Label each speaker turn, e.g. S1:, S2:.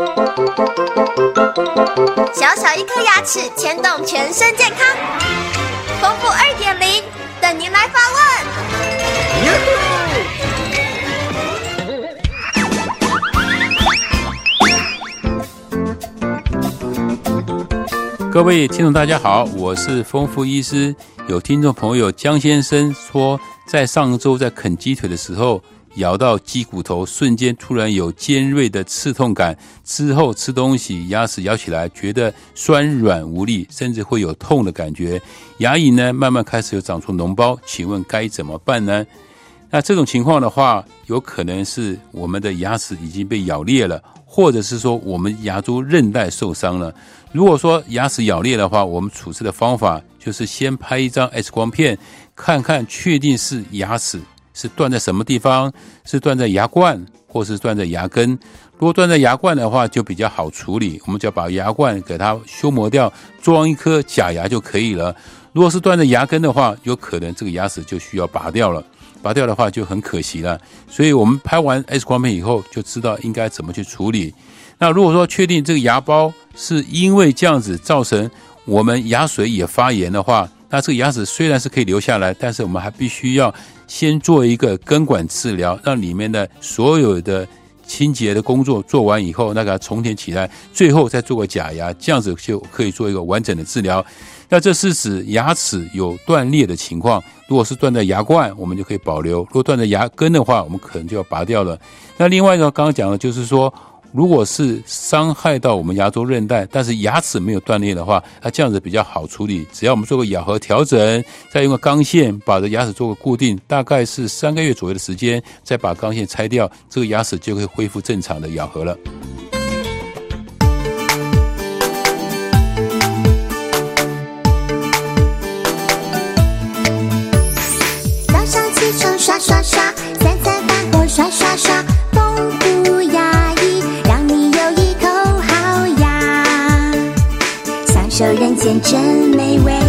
S1: 小小一颗牙齿牵动全身健康，丰富二点零等您来发
S2: 问。各位听众，大家好，我是丰富医师。有听众朋友江先生说，在上周在啃鸡腿的时候。咬到鸡骨头，瞬间突然有尖锐的刺痛感，之后吃东西牙齿咬起来觉得酸软无力，甚至会有痛的感觉。牙龈呢慢慢开始有长出脓包，请问该怎么办呢？那这种情况的话，有可能是我们的牙齿已经被咬裂了，或者是说我们牙周韧带受伤了。如果说牙齿咬裂的话，我们处置的方法就是先拍一张 X 光片，看看确定是牙齿。是断在什么地方？是断在牙冠，或是断在牙根？如果断在牙冠的话，就比较好处理，我们就要把牙冠给它修磨掉，装一颗假牙就可以了。如果是断在牙根的话，有可能这个牙齿就需要拔掉了。拔掉的话就很可惜了。所以我们拍完 X 光片以后，就知道应该怎么去处理。那如果说确定这个牙包是因为这样子造成我们牙髓也发炎的话，那这个牙齿虽然是可以留下来，但是我们还必须要。先做一个根管治疗，让里面的所有的清洁的工作做完以后，那个重填起来，最后再做个假牙，这样子就可以做一个完整的治疗。那这是指牙齿有断裂的情况，如果是断在牙冠，我们就可以保留；如果断在牙根的话，我们可能就要拔掉了。那另外一个刚刚讲的就是说。如果是伤害到我们牙周韧带，但是牙齿没有断裂的话，那这样子比较好处理。只要我们做个咬合调整，再用个钢线把这牙齿做个固定，大概是三个月左右的时间，再把钢线拆掉，这个牙齿就会恢复正常的咬合了。
S1: 早上起床刷刷刷，三餐饭后刷刷刷。人间真美味。